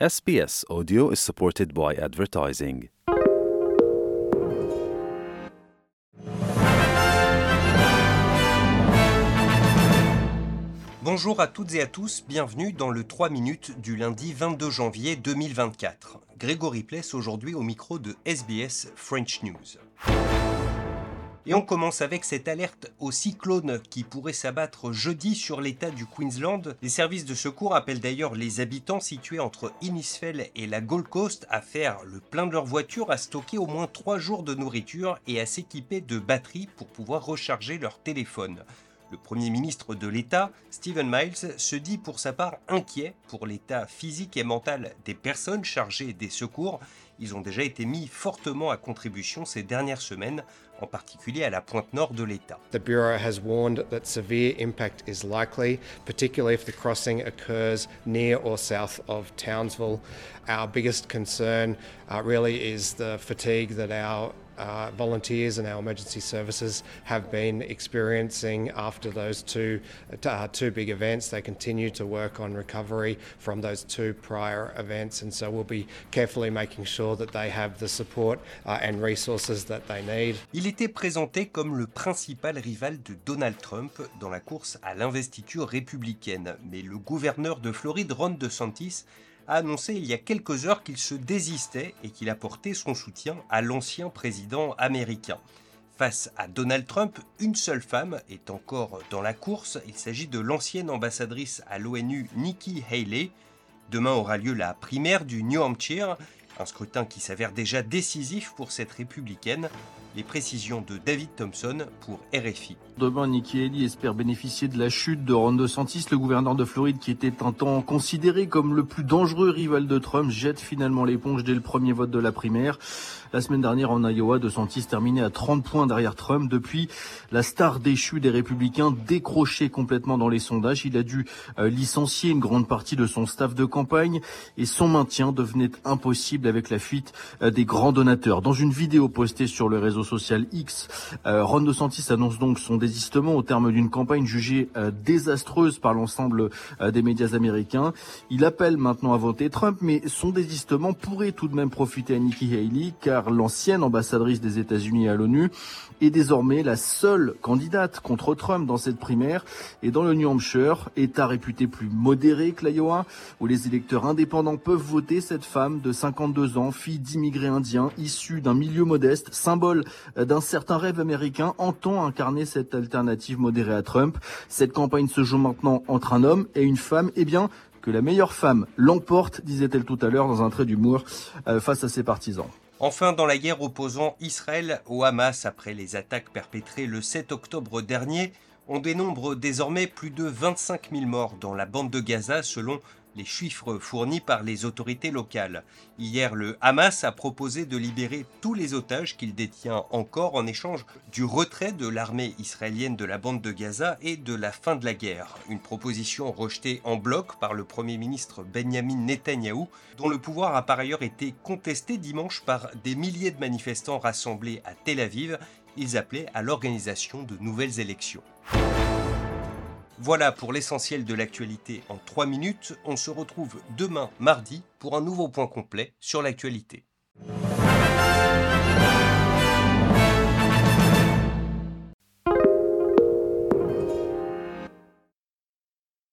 SBS Audio is supported by advertising. Bonjour à toutes et à tous, bienvenue dans le 3 minutes du lundi 22 janvier 2024. Grégory Pless aujourd'hui au micro de SBS French News. Et on commence avec cette alerte au cyclone qui pourrait s'abattre jeudi sur l'état du Queensland. Les services de secours appellent d'ailleurs les habitants situés entre Innisfail et la Gold Coast à faire le plein de leur voiture, à stocker au moins 3 jours de nourriture et à s'équiper de batteries pour pouvoir recharger leur téléphone. Le Premier ministre de l'État, Stephen Miles, se dit pour sa part inquiet pour l'état physique et mental des personnes chargées des secours. Ils ont déjà été mis fortement à contribution ces dernières semaines, particulier à la pointe nord de l'État. The Bureau has warned that severe impact is likely, particularly if the crossing occurs near or south of Townsville. Our biggest concern uh, really is the fatigue that our uh, volunteers and our emergency services have been experiencing after those two uh, two big events. They continue to work on recovery from those two prior events, and so we'll be carefully making sure that they have the support uh, and resources that they need. Il était présenté comme le principal rival de Donald Trump dans la course à l'investiture républicaine, mais le gouverneur de Floride, Ron DeSantis, a annoncé il y a quelques heures qu'il se désistait et qu'il apportait son soutien à l'ancien président américain. Face à Donald Trump, une seule femme est encore dans la course. Il s'agit de l'ancienne ambassadrice à l'ONU Nikki Haley. Demain aura lieu la primaire du New Hampshire, un scrutin qui s'avère déjà décisif pour cette républicaine. Les précisions de David Thompson pour RFI. Demain, Nikki Haley espère bénéficier de la chute de Ron DeSantis, le gouverneur de Floride qui était un temps considéré comme le plus dangereux rival de Trump, jette finalement l'éponge dès le premier vote de la primaire. La semaine dernière en Iowa, DeSantis terminait à 30 points derrière Trump. Depuis, la star déchue des républicains décroché complètement dans les sondages. Il a dû euh, licencier une grande partie de son staff de campagne et son maintien devenait impossible avec la fuite euh, des grands donateurs. Dans une vidéo postée sur le réseau social X, euh, Ron DeSantis annonce donc son désistement au terme d'une campagne jugée euh, désastreuse par l'ensemble euh, des médias américains. Il appelle maintenant à voter Trump, mais son désistement pourrait tout de même profiter à Nikki Haley, car l'ancienne ambassadrice des États-Unis à l'ONU est désormais la seule candidate contre Trump dans cette primaire. Et dans le New Hampshire, État réputé plus modéré que l'Iowa, où les électeurs indépendants peuvent voter, cette femme de 52 ans, fille d'immigrés indiens, issue d'un milieu modeste, symbole d'un certain rêve américain, entend incarner cette alternative modérée à Trump. Cette campagne se joue maintenant entre un homme et une femme. Eh bien, que la meilleure femme l'emporte, disait-elle tout à l'heure dans un trait d'humour euh, face à ses partisans. Enfin, dans la guerre opposant Israël au Hamas après les attaques perpétrées le 7 octobre dernier, on dénombre désormais plus de 25 000 morts dans la bande de Gaza selon les chiffres fournis par les autorités locales. Hier, le Hamas a proposé de libérer tous les otages qu'il détient encore en échange du retrait de l'armée israélienne de la bande de Gaza et de la fin de la guerre. Une proposition rejetée en bloc par le Premier ministre Benjamin Netanyahou, dont le pouvoir a par ailleurs été contesté dimanche par des milliers de manifestants rassemblés à Tel Aviv. Ils appelaient à l'organisation de nouvelles élections. Voilà pour l'essentiel de l'actualité en 3 minutes. On se retrouve demain mardi pour un nouveau point complet sur l'actualité.